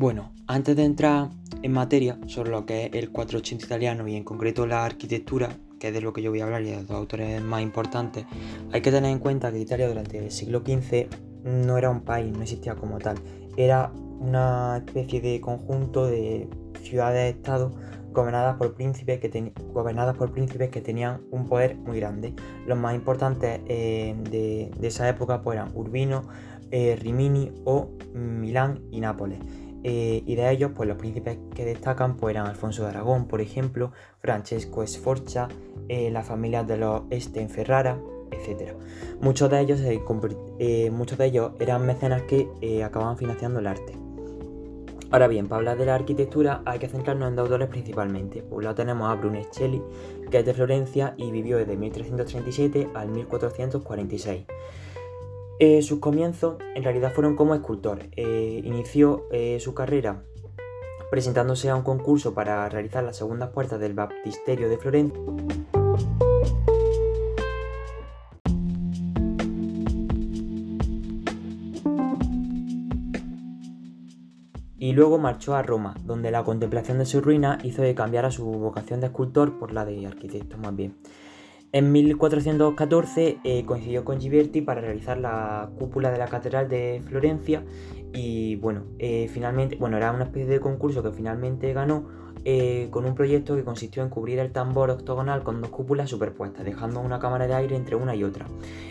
Bueno, antes de entrar en materia sobre lo que es el 480 italiano y en concreto la arquitectura, que es de lo que yo voy a hablar y de los autores más importantes, hay que tener en cuenta que Italia durante el siglo XV no era un país, no existía como tal, era una especie de conjunto de ciudades-estados gobernadas por príncipes que, tenían un poder muy grande. Los más importantes eh, de, esa época pues, eran Urbino, eh, Rimini o Milán y Nápoles. Eh, y de ellos, pues los príncipes que destacan pues, eran Alfonso de Aragón, por ejemplo, Francesco Sforza, eh, las familias de los Este en Ferrara, etc. Muchos de ellos, eh, muchos de ellos eran mecenas que acababan financiando el arte. Ahora bien, para hablar de la arquitectura hay que centrarnos en dos autores principalmente. Por un lado tenemos a Brunelleschi, que es de Florencia y vivió desde 1337 al 1446. Eh, sus comienzos en realidad fueron como escultor. Eh, inició eh, su carrera presentándose a un concurso para realizar las segundas puertas del baptisterio de Florencia. Y luego marchó a Roma, donde la contemplación de su ruina hizo que cambiara su vocación de escultor por la de arquitecto más bien. En 1414 eh, coincidió con Ghiberti para realizar la cúpula de la Catedral de Florencia y bueno, eh, finalmente, bueno, era una especie de concurso que finalmente ganó eh, con un proyecto que consistió en cubrir el tambor octogonal con dos cúpulas superpuestas, dejando una cámara de aire entre una y otra.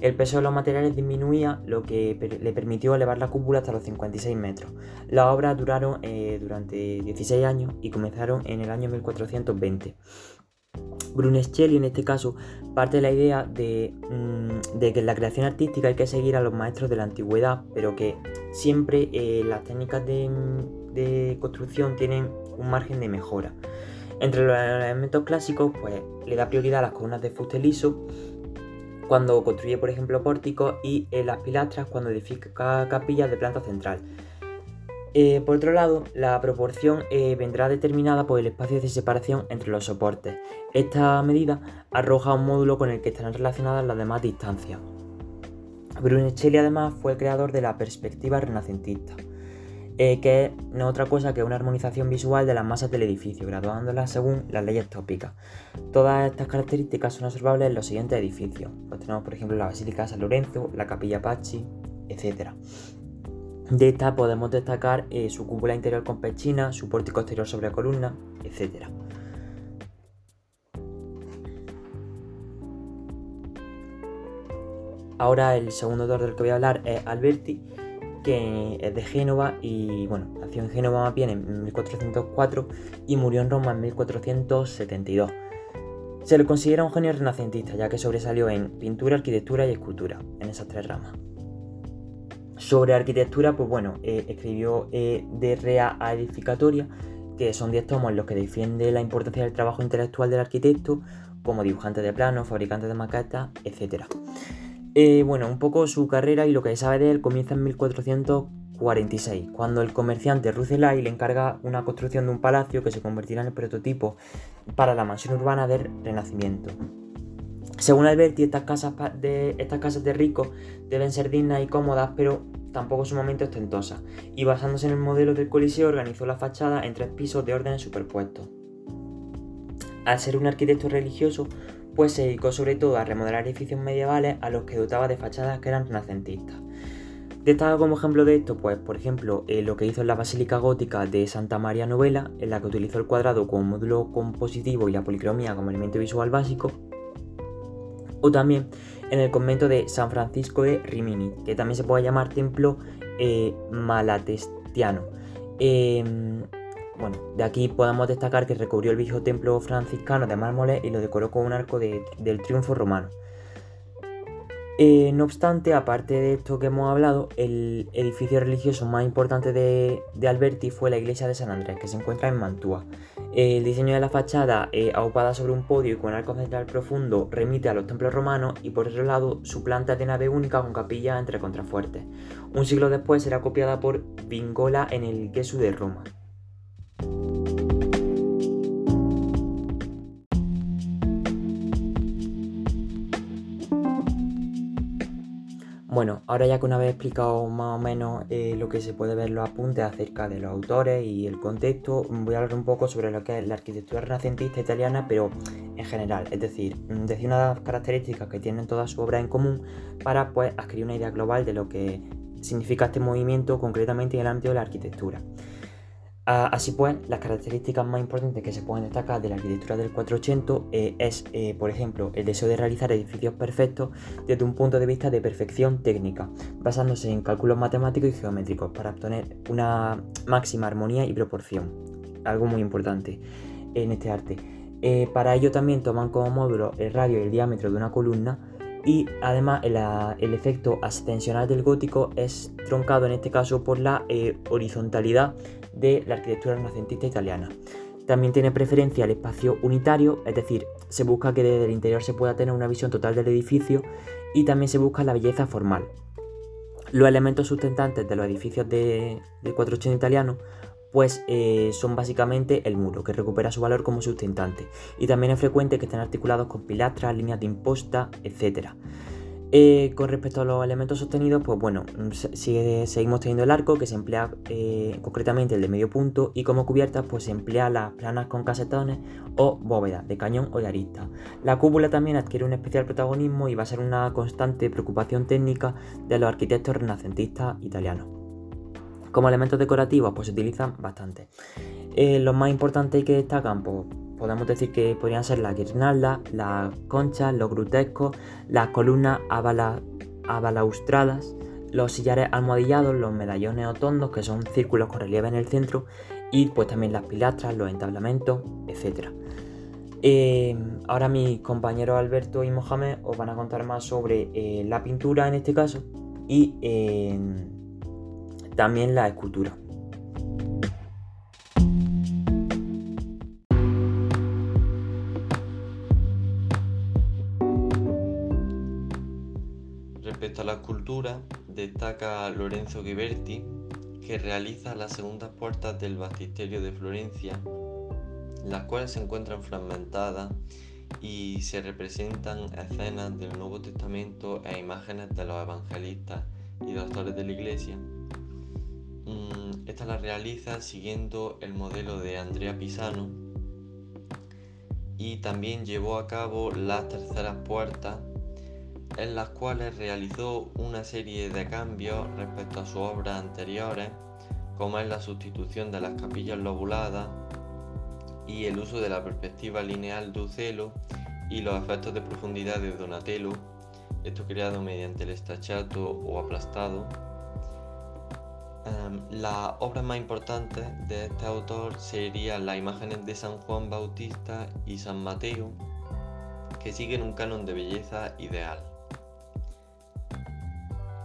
El peso de los materiales disminuía, lo que le permitió elevar la cúpula hasta los 56 metros. Las obras duraron durante 16 años y comenzaron en el año 1420. Brunelleschi en este caso parte de la idea mm, de, que en la creación artística hay que seguir a los maestros de la antigüedad, pero que siempre eh, las técnicas de, construcción tienen un margen de mejora. Entre los elementos clásicos, pues le da prioridad a las columnas de fuste liso cuando construye, por ejemplo, pórticos y en las pilastras cuando edifica capillas de planta central. Eh, por otro lado, la proporción eh, vendrá determinada por el espacio de separación entre los soportes. Esta medida arroja un módulo con el que estarán relacionadas las demás distancias. Brunelleschi además fue el creador de la perspectiva renacentista, eh, que no es otra cosa que una armonización visual de las masas del edificio, graduándolas según las leyes tópicas. Todas estas características son observables en los siguientes edificios. Pues tenemos por ejemplo la Basílica de San Lorenzo, la Capilla Pacci, etc. De esta podemos destacar eh, su cúpula interior con pechina, su pórtico exterior sobre columna, etc. Ahora el segundo autor del que voy a hablar es Alberti, que es de Génova y bueno, nació en Génova más bien en 1404 y murió en Roma en 1472. Se le considera un genio renacentista, ya que sobresalió en pintura, arquitectura y escultura, en esas tres ramas. Sobre arquitectura, pues bueno, eh, escribió eh, De Rea a Edificatoria, que son 10 tomos en los que defiende la importancia del trabajo intelectual del arquitecto, como dibujante de planos, fabricante de maquetas, etc. Eh, bueno, un poco su carrera y lo que se sabe de él comienza en 1446, cuando el comerciante Rucelay le encarga una construcción de un palacio que se convertirá en el prototipo para la mansión urbana del Renacimiento. Según Alberti, estas casas de, estas casas de ricos deben ser dignas y cómodas, pero tampoco sumamente ostentosas, y basándose en el modelo del Coliseo organizó la fachada en tres pisos de órdenes superpuestos. Al ser un arquitecto religioso, pues se dedicó sobre todo a remodelar edificios medievales a los que dotaba de fachadas que eran renacentistas. Destaca como ejemplo de esto, pues, por ejemplo, eh, lo que hizo en la Basílica Gótica de Santa María Novela, en la que utilizó el cuadrado como módulo compositivo y la policromía como elemento visual básico, o también en el convento de San Francisco de Rimini, que también se puede llamar templo eh, malatestiano. Em, bueno, de aquí podemos destacar que recubrió el viejo templo franciscano de mármoles y lo decoró con un arco del triunfo romano. Eh, no obstante, aparte de esto que hemos hablado, el edificio religioso más importante de, Alberti fue la iglesia de San Andrés, que se encuentra en Mantua. El diseño de la fachada, eh, aupada sobre un podio y con arco central profundo, remite a los templos romanos y por otro lado su planta de nave única con capilla entre contrafuertes. Un siglo después será copiada por Vingola en el Gesù de Roma. Bueno, ahora ya que una vez explicado más o menos eh, lo que se puede ver los apuntes acerca de los autores y el contexto, voy a hablar un poco sobre lo que es la arquitectura renacentista italiana, pero en general, es decir, mm, decir unas características que tienen todas sus obras en común para pues adquirir una idea global de lo que significa este movimiento concretamente en el ámbito de la arquitectura. Ah, así pues, las características más importantes que se pueden destacar de la arquitectura del 480 eh, es, eh, por ejemplo, el deseo de realizar edificios perfectos desde un punto de vista de perfección técnica, basándose en cálculos matemáticos y geométricos para obtener una máxima armonía y proporción, algo muy importante en este arte. Eh, para ello también toman como módulo el radio y el diámetro de una columna y además el, efecto ascensional del gótico es troncado en este caso por la horizontalidad de la arquitectura renacentista italiana. También tiene preferencia el espacio unitario, es decir, se busca que desde el interior se pueda tener una visión total del edificio y también se busca la belleza formal. Los elementos sustentantes de los edificios de, del 480 italiano pues eh, son básicamente el muro, que recupera su valor como sustentante, y también es frecuente que estén articulados con pilastras, líneas de imposta, etc. Eh, con respecto a los elementos sostenidos, pues bueno, sigue, seguimos teniendo el arco que se emplea eh, concretamente el de medio punto y como cubiertas pues se emplea las planas con casetones o bóvedas de cañón o de arista. La cúpula también adquiere un especial protagonismo y va a ser una constante preocupación técnica de los arquitectos renacentistas italianos. Como elementos decorativos pues se utilizan bastante. Eh, los más importantes que destacan pues podemos decir que podrían ser las guirnaldas, las conchas, los grutescos, las columnas abalaustradas, los sillares almohadillados, los medallones o tondos, que son círculos con relieve en el centro, y pues también las pilastras, los entablamentos, etc. Eh, ahora mis compañeros Alberto y Mohamed os van a contar más sobre eh, la pintura en este caso y eh, también la escultura. Destaca Lorenzo Ghiberti, que realiza las segundas puertas del Baptisterio de Florencia, las cuales se encuentran fragmentadas y se representan escenas del Nuevo Testamento e imágenes de los evangelistas y doctores de la Iglesia. Mm, esta la realiza siguiendo el modelo de Andrea Pisano y también llevó a cabo las terceras puertas en las cuales realizó una serie de cambios respecto a sus obras anteriores, como es la sustitución de las capillas lobuladas y el uso de la perspectiva lineal de Ucelo y los efectos de profundidad de Donatello, esto creado mediante el estachato o aplastado. Um, las obras más importantes de este autor serían las imágenes de San Juan Bautista y San Mateo, que siguen un canon de belleza ideal.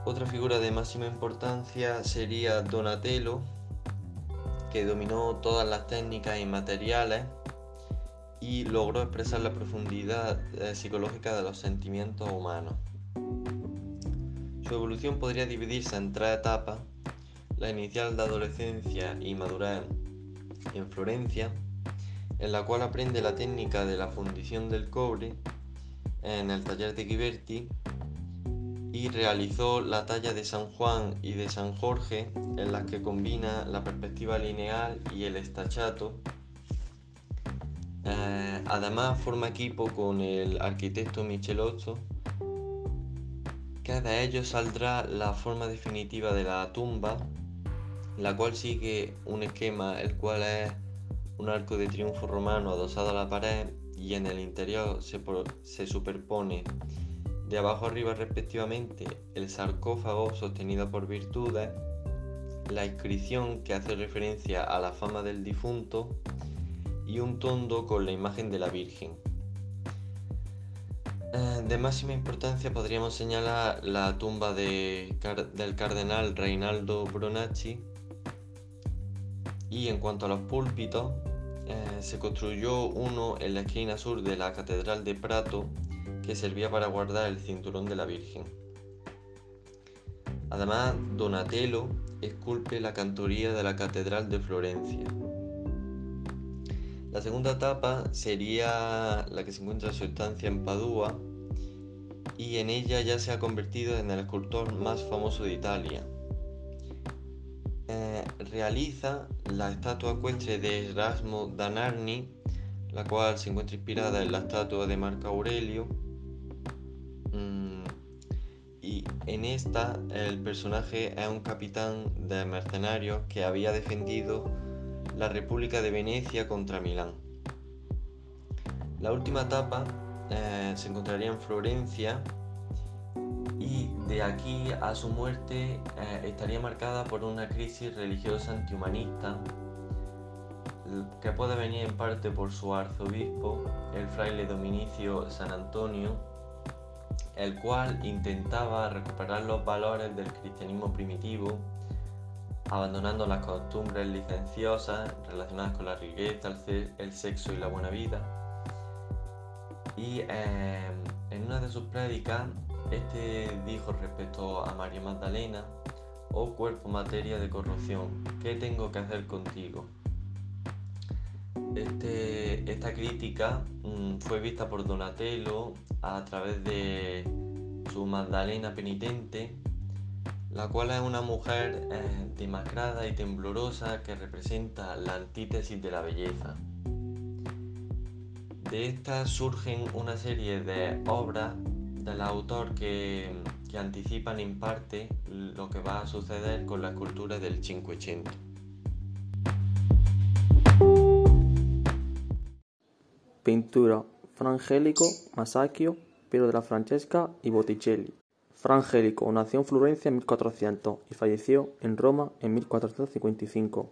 Otra figura de máxima importancia sería Donatello, que dominó todas las técnicas y materiales y logró expresar la profundidad eh, psicológica de los sentimientos humanos. Su evolución podría dividirse en tres etapas, la inicial de adolescencia y madurez en Florencia, en la cual aprende la técnica de la fundición del cobre en el taller de Ghiberti y realizó la talla de San Juan y de San Jorge en las que combina la perspectiva lineal y el estachato. Eh, además forma equipo con el arquitecto Michelozzo, que de ellos saldrá la forma definitiva de la tumba, la cual sigue un esquema el cual es un arco de triunfo romano adosado a la pared y en el interior se, se superpone de abajo arriba respectivamente el sarcófago sostenido por virtudes, la inscripción que hace referencia a la fama del difunto y un tondo con la imagen de la Virgen. Eh, de máxima importancia podríamos señalar la tumba del cardenal Reinaldo Bronacci y en cuanto a los púlpitos, eh, se construyó uno en la esquina sur de la Catedral de Prato que servía para guardar el cinturón de la Virgen. Además, Donatello esculpe la cantoría de la Catedral de Florencia. La segunda etapa sería la que se encuentra en su estancia en Padua y en ella ya se ha convertido en el escultor más famoso de Italia. Eh, realiza la estatua ecuestre de Erasmo da Narni, la cual se encuentra inspirada en la estatua de Marco Aurelio. En esta el personaje es un capitán de mercenarios que había defendido la República de Venecia contra Milán. La última etapa eh, se encontraría en Florencia y de aquí a su muerte eh, estaría marcada por una crisis religiosa antihumanista que puede venir en parte por su arzobispo, el fraile dominicio San Antonio, el cual intentaba recuperar los valores del cristianismo primitivo, abandonando las costumbres licenciosas relacionadas con la riqueza, el sexo y la buena vida. Y eh, en una de sus prédicas este dijo respecto a María Magdalena, oh cuerpo materia de corrupción, ¿qué tengo que hacer contigo? Este, esta crítica mm, fue vista por Donatello a través de su Magdalena penitente, la cual es una mujer eh, demacrada y temblorosa que representa la antítesis de la belleza. De esta surgen una serie de obras del autor que, anticipan en parte lo que va a suceder con la cultura del 580. Pintura Frangélico, Masaccio, Piero de la Francesca y Botticelli. Frangélico nació en Florencia en 1400 y falleció en Roma en 1455.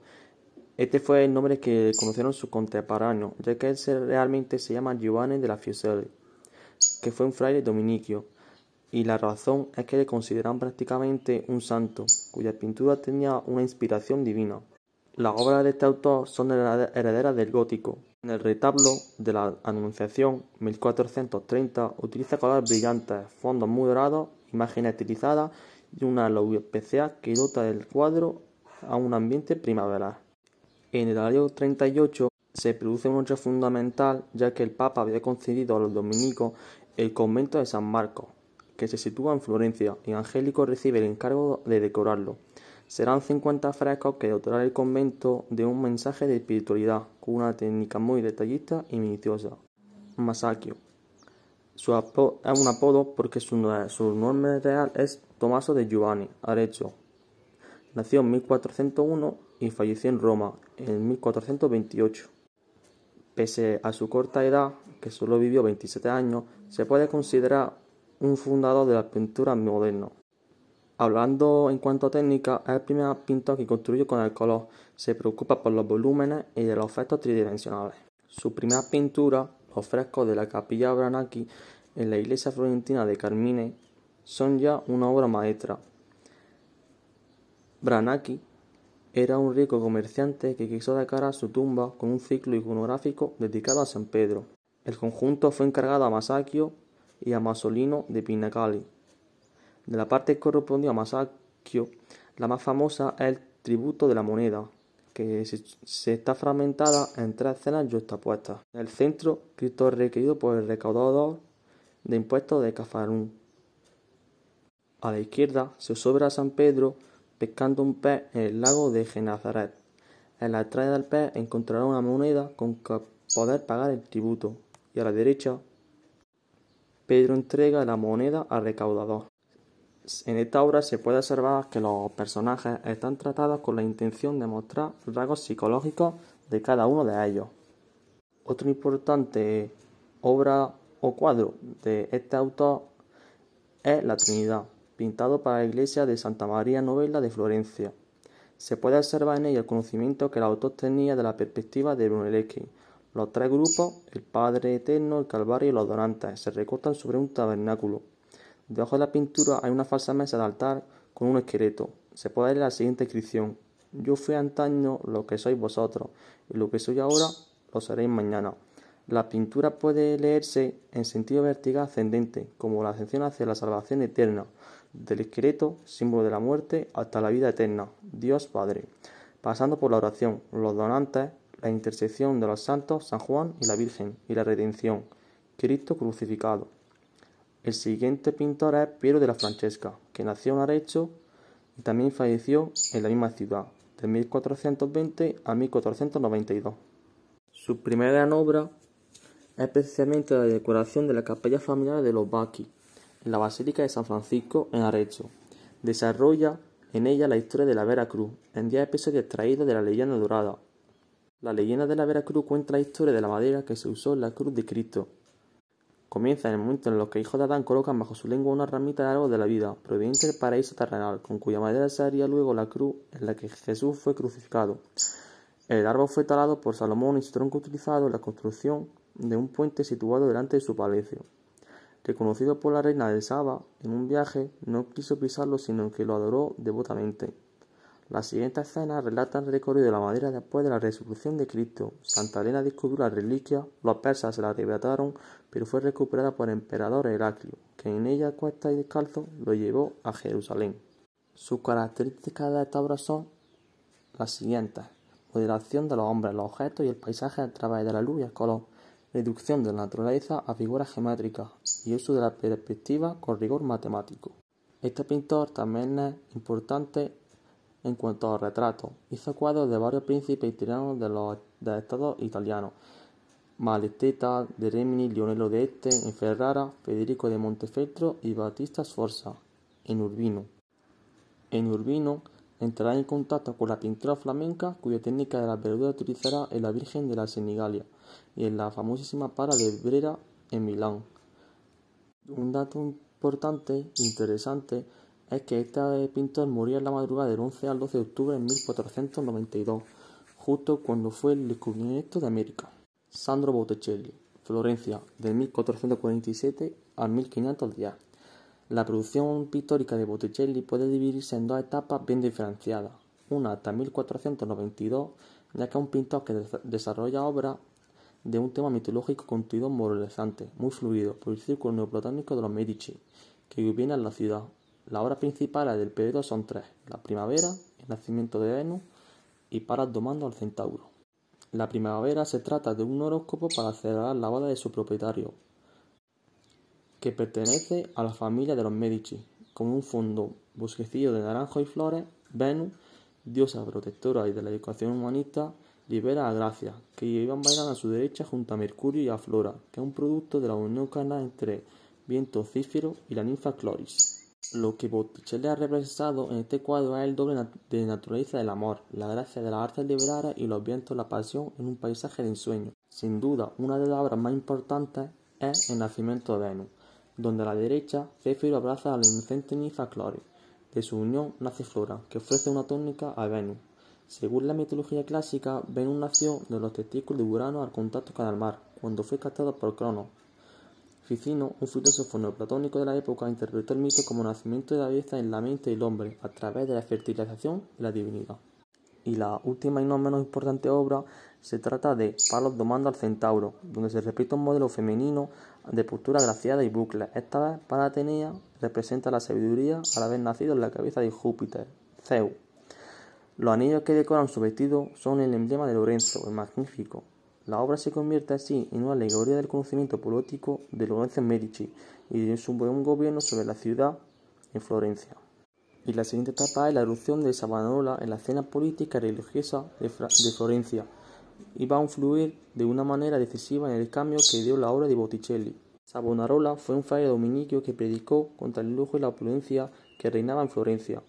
Este fue el nombre que conocieron sus contemporáneos, ya que él realmente se llama Giovanni de la Fuseli que fue un fraile dominico, y la razón es que le consideran prácticamente un santo, cuya pintura tenía una inspiración divina. Las obras de este autor son herederas del gótico. En el retablo de la Anunciación 1430 utiliza colores brillantes, fondos muy dorados, imágenes estilizadas y una luz especial que dota del cuadro a un ambiente primaveral. En el año 38 se produce un hecho fundamental ya que el Papa había concedido a los dominicos el convento de San Marcos, que se sitúa en Florencia, y Angélico recibe el encargo de decorarlo. Serán 50 frescos que dotarán el convento de un mensaje de espiritualidad, con una técnica muy detallista y minuciosa. Masaccio. Su es un apodo porque su, nombre real es Tomaso de Giovanni Arezzo. Nació en 1401 y falleció en Roma en 1428. Pese a su corta edad, que solo vivió 27 años, se puede considerar un fundador de la pintura moderna. Hablando en cuanto a técnica, es el primer pintor que construyó con el color, se preocupa por los volúmenes y de los efectos tridimensionales. Su primera pintura, los frescos de la capilla Branacchi en la iglesia florentina de Carmine, son ya una obra maestra. Branacchi era un rico comerciante que quiso decorar su tumba con un ciclo iconográfico dedicado a San Pedro. El conjunto fue encargado a Masaccio y a Masolino de Pinacali. De la parte que a Masaccio, la más famosa es el tributo de la moneda, que se, está fragmentada en tres escenas justapuestas. En el centro, Cristo es requerido por el recaudador de impuestos de Cafarún. A la izquierda se sobra a San Pedro pescando un pez en el lago de Genazaret. En la entrada del pez encontrará una moneda con que poder pagar el tributo, y a la derecha Pedro entrega la moneda al recaudador. En esta obra se puede observar que los personajes están tratados con la intención de mostrar rasgos psicológicos de cada uno de ellos. Otra importante obra o cuadro de este autor es la Trinidad pintado para la iglesia de Santa María Novella de Florencia. Se puede observar en ella el conocimiento que el autor tenía de la perspectiva de Brunelleschi. Los tres grupos, el Padre Eterno, el Calvario y los donantes, se recortan sobre un tabernáculo. Debajo de la pintura hay una falsa mesa de altar con un esqueleto. Se puede leer la siguiente inscripción: Yo fui antaño lo que sois vosotros, y lo que soy ahora lo seréis mañana. La pintura puede leerse en sentido vertical ascendente, como la ascensión hacia la salvación eterna, del esqueleto, símbolo de la muerte, hasta la vida eterna, Dios Padre, pasando por la oración, los donantes, la intersección de los santos, San Juan y la Virgen, y la redención, Cristo crucificado. El siguiente pintor es Piero de la Francesca, que nació en Arezzo y también falleció en la misma ciudad, de 1420 a 1492. Su primera gran obra es precisamente la decoración de la capilla familiar de los Bacchi, en la Basílica de San Francisco en Arezzo. Desarrolla en ella la historia de la Vera Cruz, en 10 episodios extraídos de la leyenda dorada. La leyenda de la Vera Cruz cuenta la historia de la madera que se usó en la cruz de Cristo. Comienza en el momento en el que hijos de Adán colocan bajo su lengua una ramita de árbol de la vida, proveniente del paraíso terrenal, con cuya madera se haría luego la cruz en la que Jesús fue crucificado. El árbol fue talado por Salomón y su tronco utilizado en la construcción de un puente situado delante de su palacio. Reconocido por la reina de Saba en un viaje, no quiso pisarlo sino que lo adoró devotamente. Las siguientes escenas relatan el recorrido de la madera después de la resurrección de Cristo. Santa Elena descubrió la reliquia, los persas se la arrebataron, pero fue recuperada por el emperador Heraclio, que en ella cuesta y descalzo lo llevó a Jerusalén. Sus características de esta obra son las siguientes: modelación de los hombres, los objetos y el paisaje a través de la luz y el color, reducción de la naturaleza a figuras geométricas y uso de la perspectiva con rigor matemático. Este pintor también es importante en cuanto a retratos, hizo cuadros de varios príncipes y tiranos de los estados italianos: Malatesta, de Rimini, Lionello Este, en Ferrara, Federico de Montefeltro y Battista Sforza, en Urbino. En Urbino entrará en contacto con la pintura flamenca, cuya técnica de la verdura utilizará en la Virgen de la Senigalia y en la famosísima Para de Brera en Milán. Un dato importante, interesante, es que este pintor murió en la madrugada del 11 al 12 de octubre de 1492, justo cuando fue el descubrimiento de América. Sandro Botticelli, Florencia, de 1447 a 1510. La producción pictórica de Botticelli puede dividirse en dos etapas bien diferenciadas. Una hasta 1492, ya que es un pintor que desarrolla obras de un tema mitológico contenido moralizante, muy fluido, por el círculo neoplatónico de los Medici, que en la ciudad, las obras principales del periodo son tres: La primavera, el nacimiento de Venus y Paras domando al centauro. La primavera se trata de un horóscopo para celebrar la boda de su propietario, que pertenece a la familia de los Medici. Con un fondo bosquecillo de naranjo y flores, Venus, diosa protectora y de la educación humanista, libera a Gracia, que iban bailando a su derecha junto a Mercurio y a Flora, que es un producto de la unión carnal entre viento Cífero y la ninfa Cloris. Lo que Botticelli ha representado en este cuadro es el doble de naturaleza del amor, la gracia de las artes liberadas y los vientos de la pasión en un paisaje de ensueño. Sin duda, una de las obras más importantes es El nacimiento de Venus, donde a la derecha Céfiro abraza a la inocente ninfa Cloris. De su unión nace Flora, que ofrece una tónica a Venus. Según la mitología clásica, Venus nació de los testículos de Urano al contacto con el mar, cuando fue captado por Cronos, Ficino, un filósofo neoplatónico de la época, interpretó el mito como nacimiento de la belleza en la mente del hombre a través de la fertilización de la divinidad. Y la última y no menos importante obra se trata de Palos domando al centauro, donde se repite un modelo femenino de postura graciada y bucles. Esta vez, para Atenea, representa la sabiduría al haber nacido en la cabeza de Júpiter, Zeus. Los anillos que decoran su vestido son el emblema de Lorenzo, el Magnífico, la obra se convierte así en una alegoría del conocimiento político de Lorenzo Medici y de su buen gobierno sobre la ciudad en Florencia. Y la siguiente etapa es la erupción de Savonarola en la escena política y religiosa de, Florencia y va a influir de una manera decisiva en el cambio que dio la obra de Botticelli. Savonarola fue un fraile dominico que predicó contra el lujo y la opulencia que reinaba en Florencia.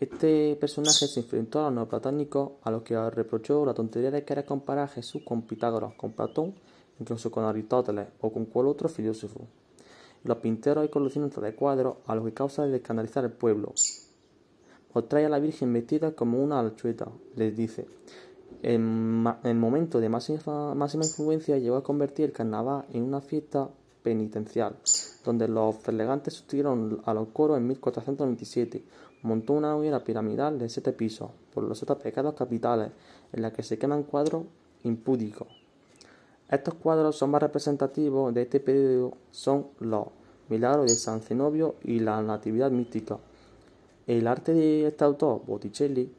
Este personaje se enfrentó a los neoplatónicos, a los que reprochó la tontería de querer comparar a Jesús con Pitágoras, con Platón, incluso con Aristóteles o con cual otro filósofo. Los pinteros y coleccionistas de cuadros a los que causa de escandalizar al pueblo. trae a la Virgen vestida como una alchueta, les dice. En el momento de máxima, influencia llegó a convertir el carnaval en una fiesta penitencial, donde los elegantes sustituyeron a los coros en 1427 montó una hoguera piramidal de siete pisos por los siete pecados capitales en la que se queman cuadros impúdicos. Estos cuadros son más representativos de este periodo son los Milagros de San Zenobio y la Natividad Mística. El arte de este autor, Botticelli,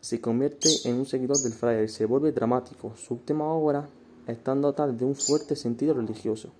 se convierte en un seguidor del fraile y se vuelve dramático. Su última obra están dotadas de un fuerte sentido religioso.